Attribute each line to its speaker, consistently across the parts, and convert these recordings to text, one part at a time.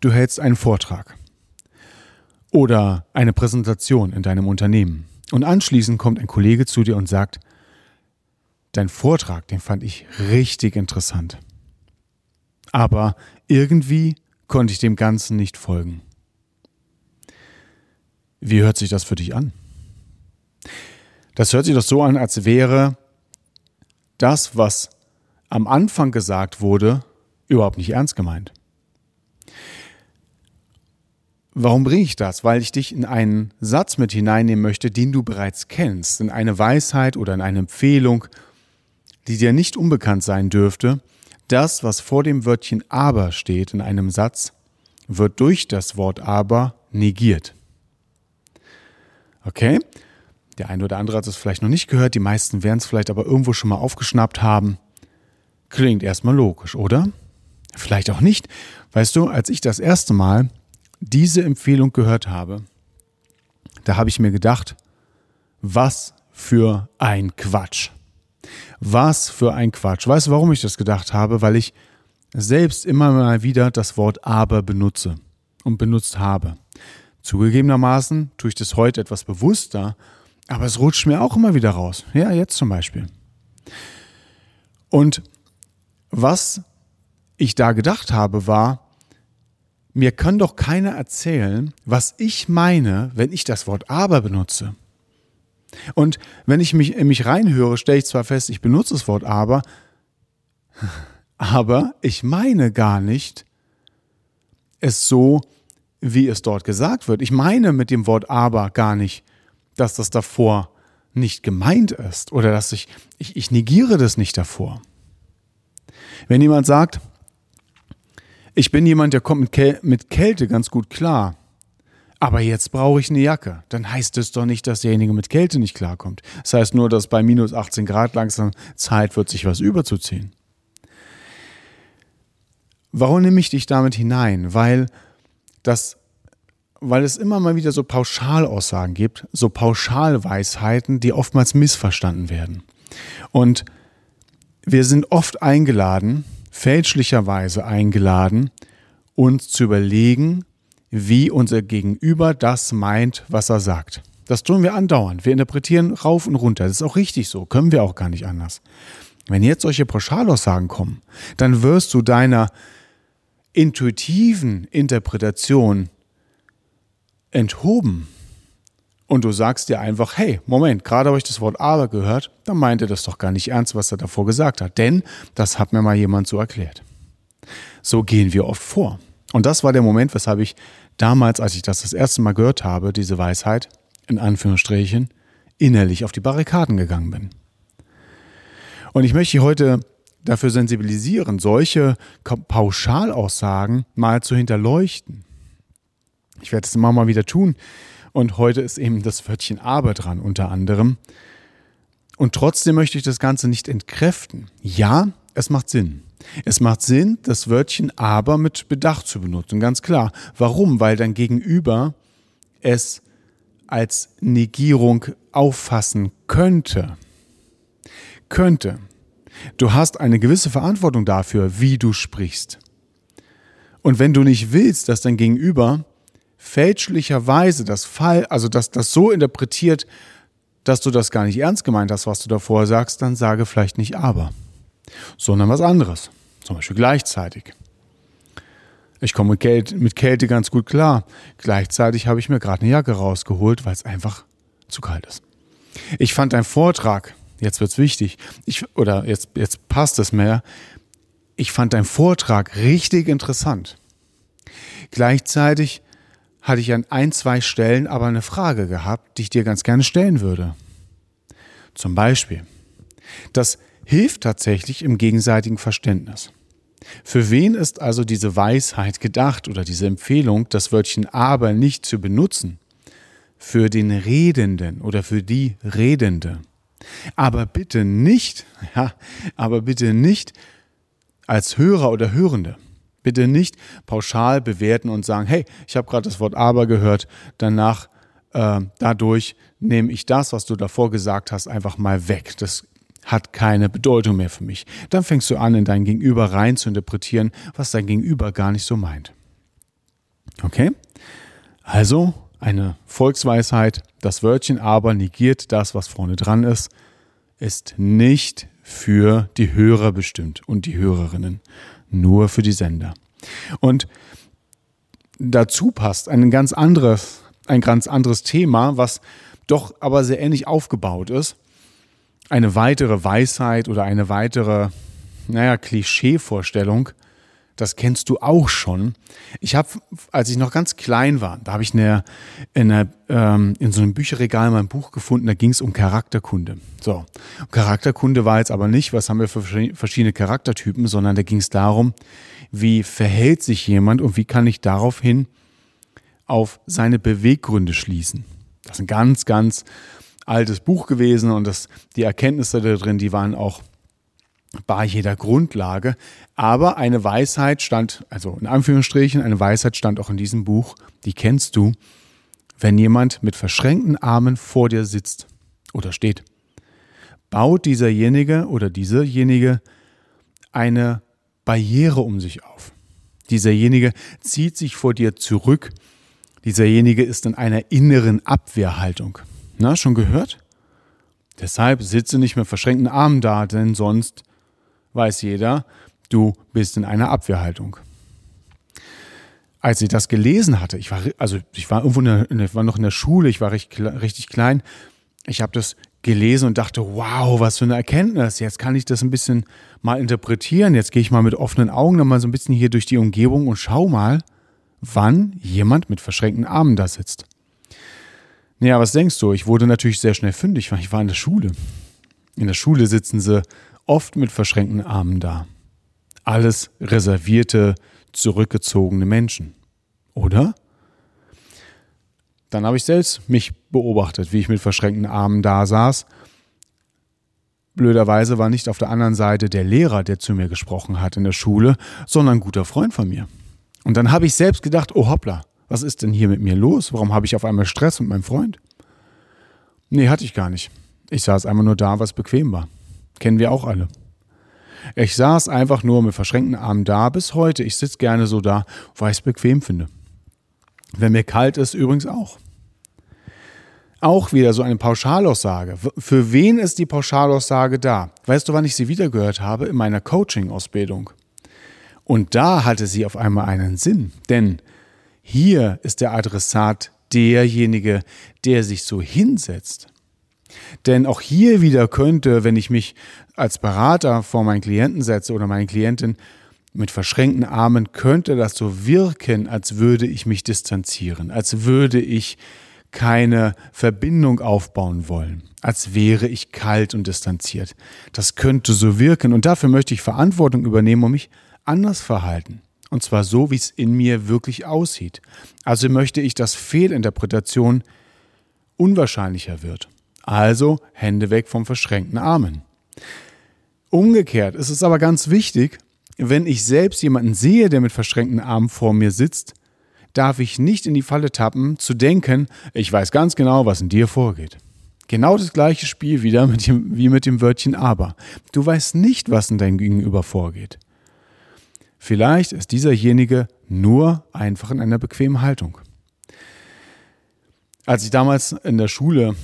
Speaker 1: du hältst einen Vortrag oder eine Präsentation in deinem Unternehmen und anschließend kommt ein Kollege zu dir und sagt, dein Vortrag, den fand ich richtig interessant. Aber irgendwie konnte ich dem Ganzen nicht folgen. Wie hört sich das für dich an? Das hört sich doch so an, als wäre das, was am Anfang gesagt wurde, überhaupt nicht ernst gemeint. Warum bringe ich das? Weil ich dich in einen Satz mit hineinnehmen möchte, den du bereits kennst, in eine Weisheit oder in eine Empfehlung, die dir nicht unbekannt sein dürfte. Das, was vor dem Wörtchen aber steht in einem Satz, wird durch das Wort aber negiert. Okay? Der eine oder andere hat es vielleicht noch nicht gehört, die meisten werden es vielleicht aber irgendwo schon mal aufgeschnappt haben. Klingt erstmal logisch, oder? Vielleicht auch nicht. Weißt du, als ich das erste Mal diese Empfehlung gehört habe, da habe ich mir gedacht, was für ein Quatsch. Was für ein Quatsch. Weißt du, warum ich das gedacht habe? Weil ich selbst immer mal wieder das Wort aber benutze und benutzt habe. Zugegebenermaßen tue ich das heute etwas bewusster, aber es rutscht mir auch immer wieder raus. Ja, jetzt zum Beispiel. Und was ich da gedacht habe, war, mir kann doch keiner erzählen, was ich meine, wenn ich das Wort aber benutze. Und wenn ich mich in mich reinhöre, stelle ich zwar fest, ich benutze das Wort aber, aber ich meine gar nicht es so, wie es dort gesagt wird. Ich meine mit dem Wort aber gar nicht, dass das davor nicht gemeint ist oder dass ich, ich, ich negiere das nicht davor. Wenn jemand sagt, ich bin jemand, der kommt mit, Käl mit Kälte ganz gut klar. Aber jetzt brauche ich eine Jacke. Dann heißt es doch nicht, dass derjenige mit Kälte nicht klarkommt. Das heißt nur, dass bei minus 18 Grad langsam Zeit wird, sich was überzuziehen. Warum nehme ich dich damit hinein? Weil das, weil es immer mal wieder so Pauschalaussagen gibt, so Pauschalweisheiten, die oftmals missverstanden werden. Und wir sind oft eingeladen, fälschlicherweise eingeladen, uns zu überlegen, wie unser Gegenüber das meint, was er sagt. Das tun wir andauernd. Wir interpretieren rauf und runter. Das ist auch richtig so. Können wir auch gar nicht anders. Wenn jetzt solche Pauschalaussagen kommen, dann wirst du deiner intuitiven Interpretation enthoben. Und du sagst dir einfach, hey, Moment, gerade habe ich das Wort aber gehört, dann meint er das doch gar nicht ernst, was er davor gesagt hat. Denn das hat mir mal jemand so erklärt. So gehen wir oft vor. Und das war der Moment, weshalb ich damals, als ich das das erste Mal gehört habe, diese Weisheit, in Anführungsstrichen, innerlich auf die Barrikaden gegangen bin. Und ich möchte heute dafür sensibilisieren, solche Pauschalaussagen mal zu hinterleuchten. Ich werde es immer mal wieder tun, und heute ist eben das Wörtchen aber dran unter anderem. Und trotzdem möchte ich das Ganze nicht entkräften. Ja, es macht Sinn. Es macht Sinn, das Wörtchen aber mit Bedacht zu benutzen. Ganz klar. Warum? Weil dein Gegenüber es als Negierung auffassen könnte. Könnte. Du hast eine gewisse Verantwortung dafür, wie du sprichst. Und wenn du nicht willst, dass dein Gegenüber fälschlicherweise das Fall, also dass das so interpretiert, dass du das gar nicht ernst gemeint hast, was du davor sagst, dann sage vielleicht nicht aber, sondern was anderes. Zum Beispiel gleichzeitig. Ich komme mit Kälte, mit Kälte ganz gut klar. Gleichzeitig habe ich mir gerade eine Jacke rausgeholt, weil es einfach zu kalt ist. Ich fand deinen Vortrag, jetzt wird's wichtig, ich, oder jetzt, jetzt passt es mehr, ich fand deinen Vortrag richtig interessant. Gleichzeitig hatte ich an ein, zwei Stellen aber eine Frage gehabt, die ich dir ganz gerne stellen würde. Zum Beispiel, das hilft tatsächlich im gegenseitigen Verständnis. Für wen ist also diese Weisheit gedacht oder diese Empfehlung, das Wörtchen aber nicht zu benutzen? Für den Redenden oder für die Redende. Aber bitte nicht, ja, aber bitte nicht als Hörer oder Hörende. Bitte nicht pauschal bewerten und sagen, hey, ich habe gerade das Wort aber gehört, danach äh, dadurch nehme ich das, was du davor gesagt hast, einfach mal weg. Das hat keine Bedeutung mehr für mich. Dann fängst du an, in dein Gegenüber rein zu interpretieren, was dein Gegenüber gar nicht so meint. Okay? Also eine Volksweisheit, das Wörtchen aber negiert das, was vorne dran ist, ist nicht für die Hörer bestimmt und die Hörerinnen, nur für die Sender. Und dazu passt ein ganz anderes, ein ganz anderes Thema, was doch aber sehr ähnlich aufgebaut ist eine weitere Weisheit oder eine weitere, naja, Klischeevorstellung, das kennst du auch schon. Ich habe, als ich noch ganz klein war, da habe ich eine, in, ähm, in so einem Bücherregal mein Buch gefunden, da ging es um Charakterkunde. So, Charakterkunde war jetzt aber nicht, was haben wir für verschiedene Charaktertypen, sondern da ging es darum, wie verhält sich jemand und wie kann ich daraufhin auf seine Beweggründe schließen. Das ist ein ganz, ganz altes Buch gewesen und das, die Erkenntnisse da drin, die waren auch bei jeder Grundlage. Aber eine Weisheit stand, also in Anführungsstrichen, eine Weisheit stand auch in diesem Buch, die kennst du, wenn jemand mit verschränkten Armen vor dir sitzt oder steht. Baut dieserjenige oder dieserjenige eine Barriere um sich auf. Dieserjenige zieht sich vor dir zurück. Dieserjenige ist in einer inneren Abwehrhaltung. Na, schon gehört? Deshalb sitze nicht mit verschränkten Armen da, denn sonst weiß jeder, du bist in einer Abwehrhaltung. Als ich das gelesen hatte, ich war, also ich war irgendwo in der, war noch in der Schule, ich war richtig, richtig klein. Ich habe das gelesen und dachte, wow, was für eine Erkenntnis. Jetzt kann ich das ein bisschen mal interpretieren. Jetzt gehe ich mal mit offenen Augen noch mal so ein bisschen hier durch die Umgebung und schau mal, wann jemand mit verschränkten Armen da sitzt. Naja, was denkst du? Ich wurde natürlich sehr schnell fündig, weil ich war in der Schule. In der Schule sitzen sie oft mit verschränkten Armen da. Alles reservierte, zurückgezogene Menschen. Oder? Dann habe ich selbst mich beobachtet, wie ich mit verschränkten Armen da saß. Blöderweise war nicht auf der anderen Seite der Lehrer, der zu mir gesprochen hat in der Schule, sondern ein guter Freund von mir. Und dann habe ich selbst gedacht, oh hoppla, was ist denn hier mit mir los? Warum habe ich auf einmal Stress mit meinem Freund? Nee, hatte ich gar nicht. Ich saß einfach nur da, was bequem war. Kennen wir auch alle. Ich saß einfach nur mit verschränkten Armen da bis heute. Ich sitze gerne so da, weil ich es bequem finde. Wenn mir kalt ist, übrigens auch. Auch wieder so eine Pauschalaussage. Für wen ist die Pauschalaussage da? Weißt du, wann ich sie wiedergehört habe? In meiner Coaching-Ausbildung. Und da hatte sie auf einmal einen Sinn. Denn hier ist der Adressat derjenige, der sich so hinsetzt. Denn auch hier wieder könnte, wenn ich mich als Berater vor meinen Klienten setze oder meine Klientin mit verschränkten Armen, könnte das so wirken, als würde ich mich distanzieren, als würde ich keine Verbindung aufbauen wollen, als wäre ich kalt und distanziert. Das könnte so wirken und dafür möchte ich Verantwortung übernehmen und mich anders verhalten. Und zwar so, wie es in mir wirklich aussieht. Also möchte ich, dass Fehlinterpretation unwahrscheinlicher wird. Also Hände weg vom verschränkten Armen. Umgekehrt ist es aber ganz wichtig, wenn ich selbst jemanden sehe, der mit verschränkten Armen vor mir sitzt, darf ich nicht in die Falle tappen, zu denken, ich weiß ganz genau, was in dir vorgeht. Genau das gleiche Spiel wieder mit dem, wie mit dem Wörtchen aber. Du weißt nicht, was in deinem Gegenüber vorgeht. Vielleicht ist dieserjenige nur einfach in einer bequemen Haltung. Als ich damals in der Schule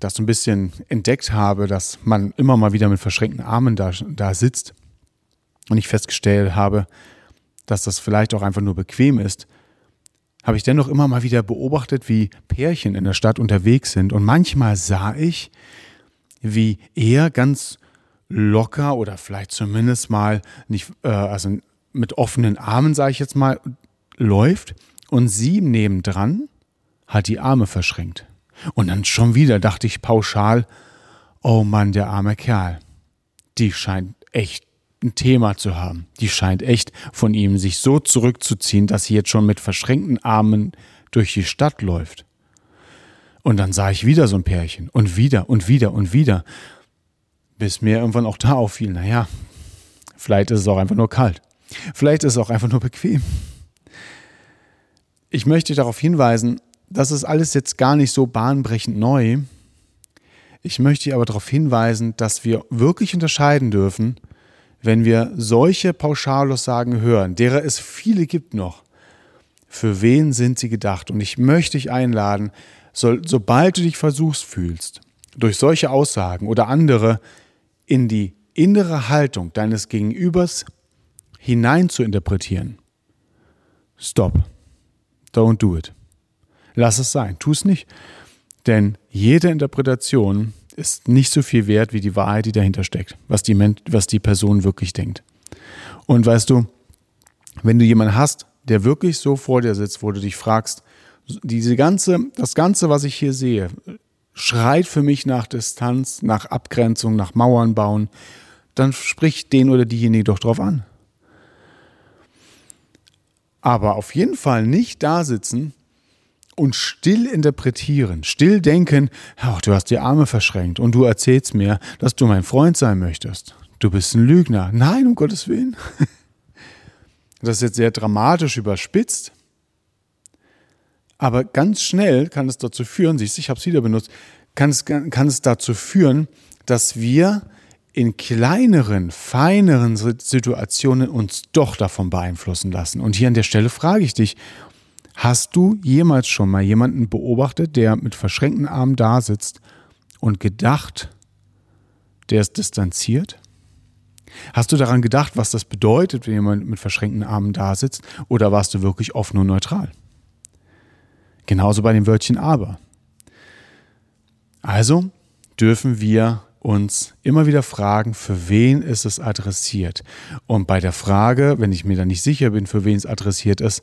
Speaker 1: das so ein bisschen entdeckt habe, dass man immer mal wieder mit verschränkten Armen da, da sitzt und ich festgestellt habe, dass das vielleicht auch einfach nur bequem ist, habe ich dennoch immer mal wieder beobachtet, wie Pärchen in der Stadt unterwegs sind. Und manchmal sah ich, wie er ganz locker oder vielleicht zumindest mal nicht, äh, also mit offenen Armen, sage ich jetzt mal, läuft und sie nebendran hat die Arme verschränkt. Und dann schon wieder dachte ich pauschal, oh Mann, der arme Kerl. Die scheint echt ein Thema zu haben. Die scheint echt von ihm sich so zurückzuziehen, dass sie jetzt schon mit verschränkten Armen durch die Stadt läuft. Und dann sah ich wieder so ein Pärchen und wieder und wieder und wieder, bis mir irgendwann auch da auffiel, naja, vielleicht ist es auch einfach nur kalt. Vielleicht ist es auch einfach nur bequem. Ich möchte darauf hinweisen, das ist alles jetzt gar nicht so bahnbrechend neu. Ich möchte aber darauf hinweisen, dass wir wirklich unterscheiden dürfen, wenn wir solche Pauschalaussagen hören, derer es viele gibt noch. Für wen sind sie gedacht? Und ich möchte dich einladen, so, sobald du dich versuchst fühlst, durch solche Aussagen oder andere in die innere Haltung deines Gegenübers hinein zu interpretieren. Stop. Don't do it. Lass es sein. Tu es nicht. Denn jede Interpretation ist nicht so viel wert wie die Wahrheit, die dahinter steckt, was die, was die Person wirklich denkt. Und weißt du, wenn du jemanden hast, der wirklich so vor dir sitzt, wo du dich fragst, diese ganze, das Ganze, was ich hier sehe, schreit für mich nach Distanz, nach Abgrenzung, nach Mauern bauen, dann spricht den oder diejenige doch drauf an. Aber auf jeden Fall nicht da sitzen und still interpretieren, still denken, ach, du hast die Arme verschränkt und du erzählst mir, dass du mein Freund sein möchtest. Du bist ein Lügner. Nein, um Gottes Willen. Das ist jetzt sehr dramatisch überspitzt. Aber ganz schnell kann es dazu führen, siehst du, ich habe es wieder benutzt, kann es, kann es dazu führen, dass wir in kleineren, feineren Situationen uns doch davon beeinflussen lassen. Und hier an der Stelle frage ich dich, hast du jemals schon mal jemanden beobachtet, der mit verschränkten Armen da sitzt und gedacht, der ist distanziert? Hast du daran gedacht, was das bedeutet, wenn jemand mit verschränkten Armen da sitzt? Oder warst du wirklich offen und neutral? Genauso bei dem Wörtchen aber. Also dürfen wir uns immer wieder fragen, für wen ist es adressiert? Und bei der Frage, wenn ich mir da nicht sicher bin, für wen es adressiert ist,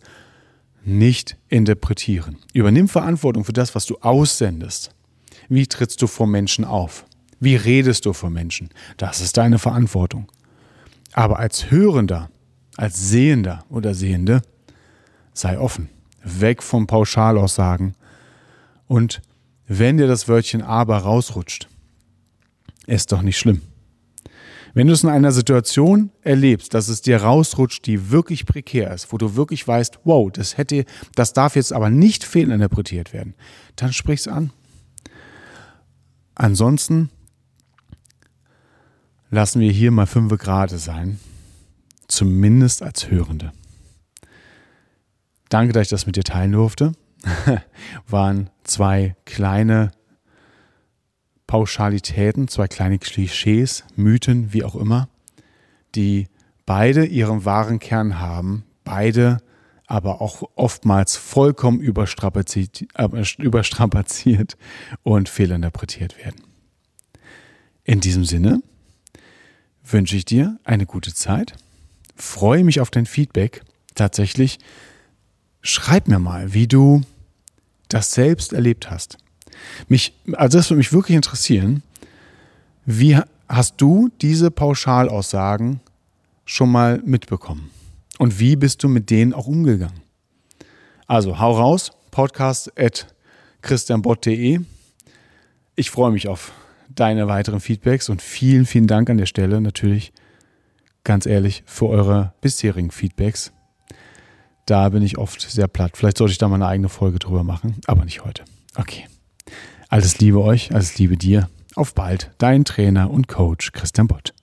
Speaker 1: nicht interpretieren. Übernimm Verantwortung für das, was du aussendest. Wie trittst du vor Menschen auf? Wie redest du vor Menschen? Das ist deine Verantwortung. Aber als Hörender, als Sehender oder Sehende, sei offen. Weg vom Pauschalaussagen. Und wenn dir das Wörtchen aber rausrutscht, ist doch nicht schlimm. Wenn du es in einer Situation erlebst, dass es dir rausrutscht, die wirklich prekär ist, wo du wirklich weißt, wow, das hätte, das darf jetzt aber nicht fehlinterpretiert werden, dann sprich es an. Ansonsten lassen wir hier mal fünf Grad sein, zumindest als Hörende. Danke, dass ich das mit dir teilen durfte. Waren zwei kleine Pauschalitäten, zwei kleine Klischees, Mythen, wie auch immer, die beide ihren wahren Kern haben, beide aber auch oftmals vollkommen überstrapaziert, äh, überstrapaziert und fehlinterpretiert werden. In diesem Sinne wünsche ich dir eine gute Zeit, freue mich auf dein Feedback. Tatsächlich, schreib mir mal, wie du das selbst erlebt hast. Mich, also das würde mich wirklich interessieren. Wie hast du diese Pauschalaussagen schon mal mitbekommen? Und wie bist du mit denen auch umgegangen? Also hau raus, podcast at christianbott.de. Ich freue mich auf deine weiteren Feedbacks und vielen, vielen Dank an der Stelle natürlich, ganz ehrlich, für eure bisherigen Feedbacks. Da bin ich oft sehr platt. Vielleicht sollte ich da mal eine eigene Folge drüber machen, aber nicht heute. Okay. Alles Liebe euch, alles Liebe dir. Auf bald, dein Trainer und Coach Christian Bott.